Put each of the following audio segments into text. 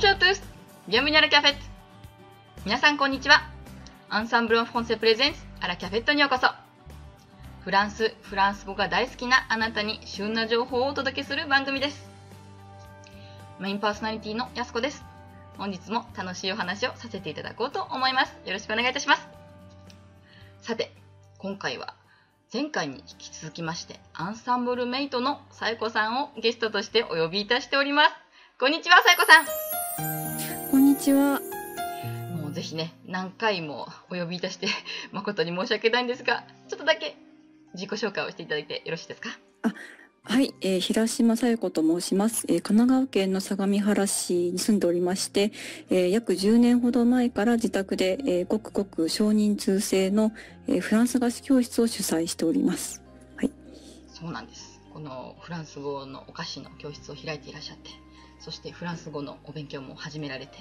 Bonjour à tous! Bienvenue à la cafette! 皆さんこんにちは。アンサンブルンフォンセプレゼンスあらキャフェットにようこそ。フランス、フランス語が大好きなあなたに旬な情報をお届けする番組です。メインパーソナリティのやすこです。本日も楽しいお話をさせていただこうと思います。よろしくお願いいたします。さて、今回は。前回に引き続きましてアンサンブルメイトのさえこさんをゲストとしてお呼びいたしております。こんにちは、さえこさん。こんにちは。もうぜひね、何回もお呼びいたして 誠に申し訳ないんですが、ちょっとだけ自己紹介をしていただいてよろしいですか？あはい、えー、平島さよ子と申します、えー、神奈川県の相模原市に住んでおりまして、えー、約10年ほど前から自宅で、えー、ごくごく少人数制の、えー、フランス菓子教室を主催しております。はい。そうなんです。このフランス語のお菓子の教室を開いていらっしゃって、そしてフランス語のお勉強も始められて、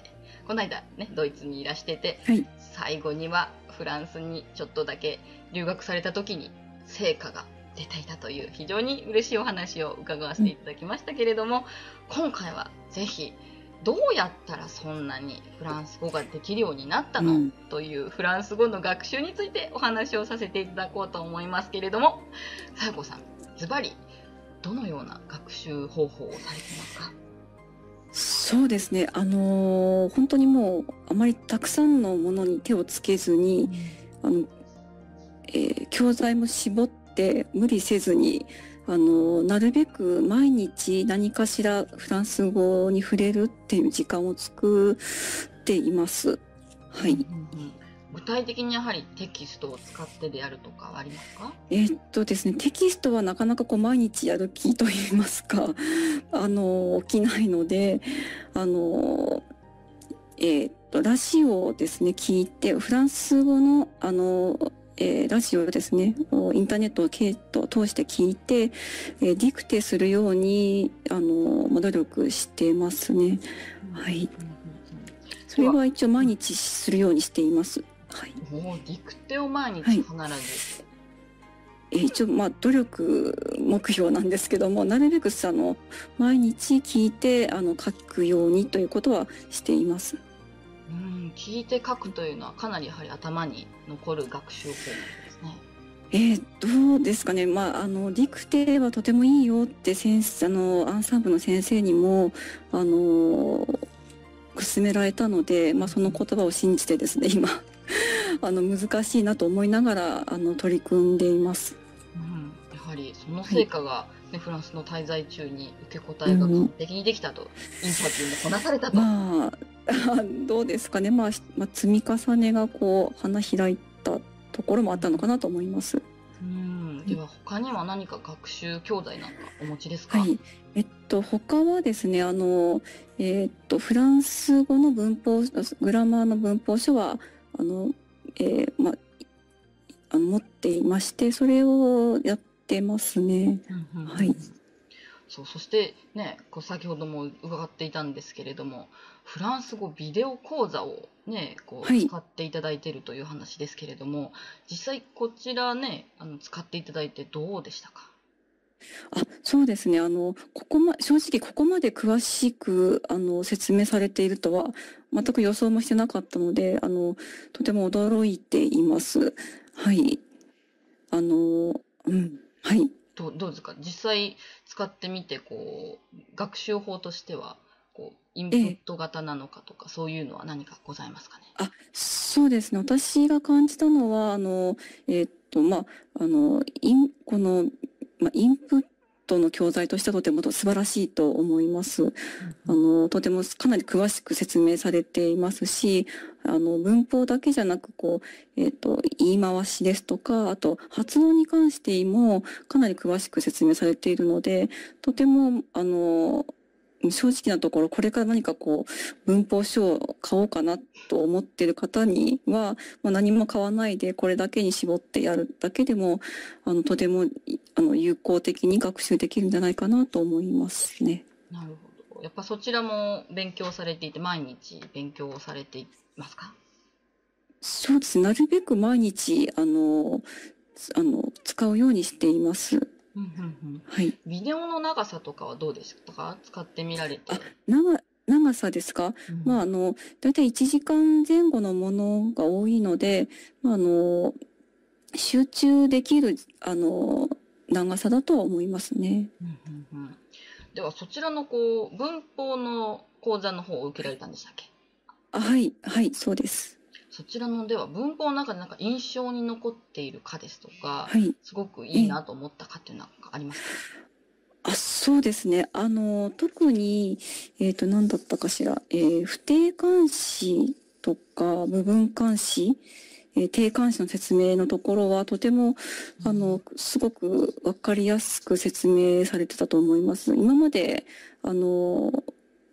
この間ね、ドイツにいらしてて、はい、最後にはフランスにちょっとだけ留学された時に成果が出ていたという非常に嬉しいお話を伺わせていただきましたけれども、今回はぜひどうやったらそんなにフランス語ができるようになったの、うん、というフランス語の学習についてお話をさせていただこうと思いますけれども、さやこさん、ズバリどのような学習方法をされてますか？そうですね、あのー、本当にもうあまりたくさんのものに手をつけずに、うん、あのえー、教材も絞って無理せずにあのなるべく毎日何かしらフランス語に触れるっていう時間を作っています。はい。うんうん具体的にやはりテキストを使ってでやるとかはありますか？えー、っとですねテキストはなかなかこう毎日やる気と言いますか あの起きないのであのえー、っとラジオをですね聞いてフランス語のあのえー、ラジオですね、インターネットを通して聞いて、えー、ディクテするように、あの、努力してますね。はい。それは一応毎日するようにしています。はい。もうディクテを毎日必ず、はいえ一応まあ努力目標なんですけどもなるべくあの毎日聞いてあの書くようにということはしています。うん聞いて書くというのはかなりやはり頭に残る学習法なんですね。えー、どうですかね、まあ、あのディクテはとてもいいよって先生あのアンサンブの先生にもあの勧められたので、まあ、その言葉を信じてですね今 あの難しいなと思いながらあの取り組んでいます。うん、やはりその成果が、はいね、フランスの滞在中に受け答えが完璧にできたと、うん、インタビューもこなされたと。まあ、どうですかね、まあ、まあ、積み重ねがこう花開いたところもあったのかなと思います。うんでは他には何か学習教材なんかお持ちですか？はい、えっと他はですねあのえー、っとフランス語の文法グラマーの文法書はあの、えー、まあの持っていましてそれをやってますね。うんうん、はい。そうそしてねこう先ほども伺っていたんですけれどもフランス語ビデオ講座をねこう使っていただいているという話ですけれども、はい、実際こちらねあの使っていただいてどうでしたか？あそうですねあのここま正直ここまで詳しくあの説明されているとは全く予想もしてなかったのであのとても驚いています。はい。あのうん。はい。どうどうですか？実際使ってみてこう学習法としてはこうインプット型なのかとか、ええ、そういうのは何かございますかね？あそうですね。私が感じたのはあのえー、っとまああのインこの、まあ、インプットの教材としてはとても素晴らしいと思います。うん、あのとてもかなり詳しく説明されていますし、あの文法だけじゃなくこうえっ、ー、と言い回しですとか、あと発音に関してもかなり詳しく説明されているので、とてもあの正直なところこれから何かこう文法書を買おうかなと思っている方には、まあ、何も買わないでこれだけに絞ってやるだけでもあのとてもあの有効的に学習できるんじゃないかなと思いますね。なるほど。やっぱそちらも勉強されていて毎日勉強されていますか？そうですなるべく毎日あのあの使うようにしています。うんうんうん、はい。ビデオの長さとかはどうでしたか？使ってみられて。あ長長さですか、うん、まあ、あの、だいたい1時間前後のものが多いので、まあ、あの、集中できる、あの、長さだとは思いますね。うんうんうん、では、そちらのこう、文法の講座の方を受けられたんでしたっけ？はい、はい、そうです。そちらのでは文法の中でなんか印象に残っているかですとか、はい、すごくいいなと思ったかっていうのはありますか？あそうですね。あの、特に、えっ、ー、と、何だったかしら、えー、不定冠詞とか部分冠詞、えー、定冠詞の説明のところはとても、あの、すごくわかりやすく説明されてたと思います。今まで、あの、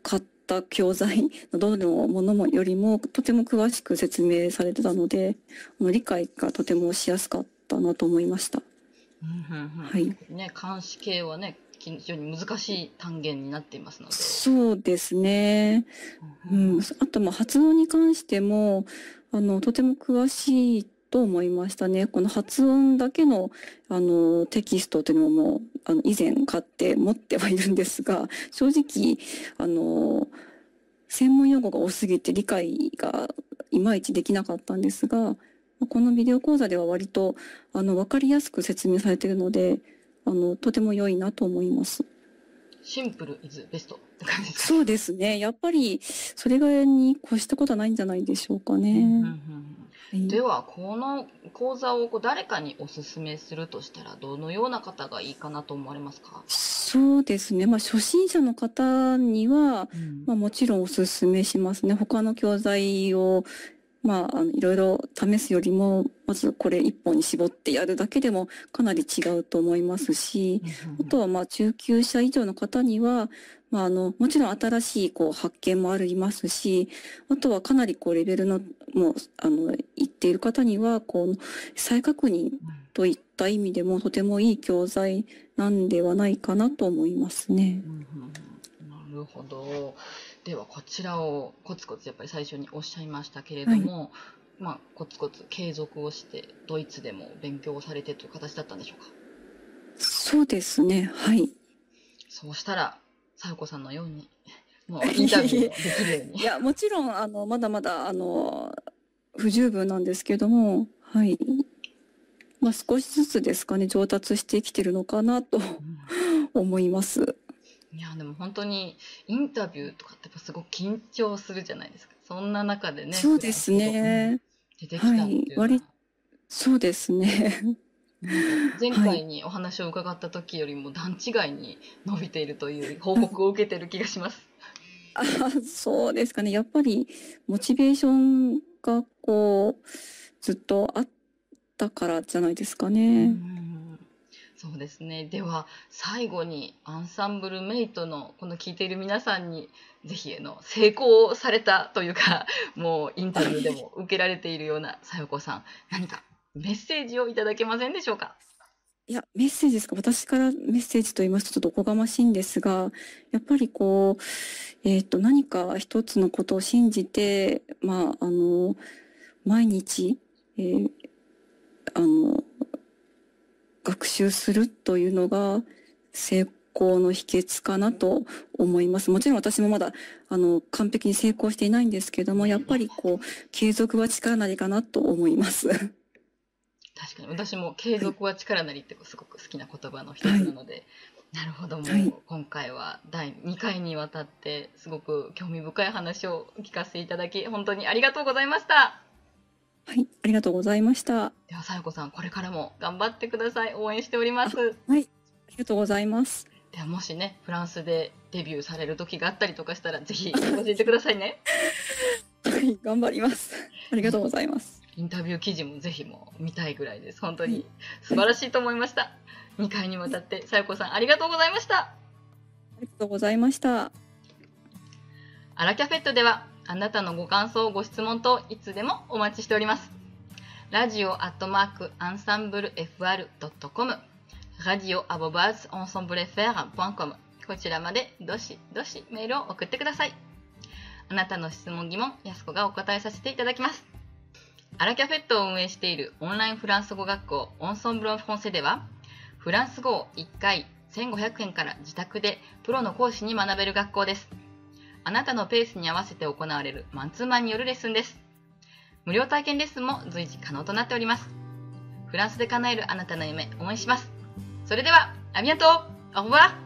買った教材のどのものもよりもとても詳しく説明されてたので、理解がとてもしやすかったなと思いました。はい。ね、監視系はね、非常に難しい単元になっていますので。そうですね。うん、あと、まあ、発音に関しても、あの、とても詳しいと思いましたね。この発音だけの、あの、テキストというのも、あの、以前買って持ってはいるんですが、正直、あの、専門用語が多すぎて理解がいまいちできなかったんですが、このビデオ講座では割と、あの、わかりやすく説明されているので、あの、とても良いなと思います。シンプルイズベストって感じですか？そうですね。やっぱり、それぐらいに越したことはないんじゃないでしょうかね。うんうんうんではこの講座をこう誰かにおすすめするとしたらどのような方がいいかなと思われますか？そうですね、まあ、初心者の方には、うん、まあ、もちろんおすすめしますね。他の教材をまあ、あのいろいろ試すよりもまずこれ一本に絞ってやるだけでもかなり違うと思いますし、あとはまあ中級者以上の方には、まあ、あのもちろん新しいこう発見もありますしあとはかなりこうレベルのもうあの言っている方にはこう再確認といった意味でもとてもいい教材なんではないかなと思いますね。なるほど。ではこちらをコツコツやっぱり最初におっしゃいましたけれども、はい、まあ、コツコツ継続をしてドイツでも勉強をされてという形だったんでしょうか？そうですね。はい。そうしたらさよこさんのようにもうインタビューできるように。いやもちろんあのまだまだあの不十分なんですけどもはい。まあ、少しずつですかね上達してきてるのかなと、思います。いやでも本当にインタビューとかってすごく緊張するじゃないですか。そんな中でねそうですね。出てきたっていう、は。い、割そうですね。前回にお話を伺った時よりも段違いに伸びているという報告を受けてる気がします。あそうですかね。やっぱりモチベーションがこうずっとあったからじゃないですかね。うんそうですね。では、最後にアンサンブルメイトのこの聞いている皆さんに、ぜひの成功されたというか、もうインタビューでも受けられているようなさよこさん、何かメッセージをいただけませんでしょうか？いや、メッセージですか？私からメッセージと言いますとちょっとおこがましいんですが、やっぱりこう、えっ、ー、と、何か一つのことを信じて、まあ、あの、毎日、えー、あの、学習するというのが成功の秘訣かなと思います。もちろん私もまだあの完璧に成功していないんですけども、やっぱりこう継続は力なりかなと思います。確かに私も継続は力なりってすごく好きな言葉の一つなので、はい、なるほどもう、はい、今回は第2回にわたってすごく興味深い話を聞かせていただき本当にありがとうございました。はい、ありがとうございました。では、さよこさん、これからも頑張ってください。応援しております。はい、ありがとうございます。では、もしね、フランスでデビューされる時があったりとかしたら、ぜひ教えてくださいね。はい、頑張ります。ありがとうございます。インタビュー記事もぜひも見たいぐらいです。本当に素晴らしいと思いました。2回にわたって、さよこさん、ありがとうございました。ありがとうございました。アラキャフェットでは、あなたのご感想、ご質問といつでもお待ちしております。ラジオアットマークアンサンブル FR.com ラジオアボバーズオンソンブレフェア .com こちらまでどしどしメールを送ってください。あなたの質問疑問、やすこがお答えさせていただきます。アラキャフェットを運営しているオンラインフランス語学校オンソンブロンフォンセでは、フランス語を1回1500円から自宅でプロの講師に学べる学校です。あなたのペースに合わせて行われるマンツーマンによるレッスンです。無料体験レッスンも随時可能となっております。フランスで叶えるあなたの夢、応援します。それでは、ありがとうオーバー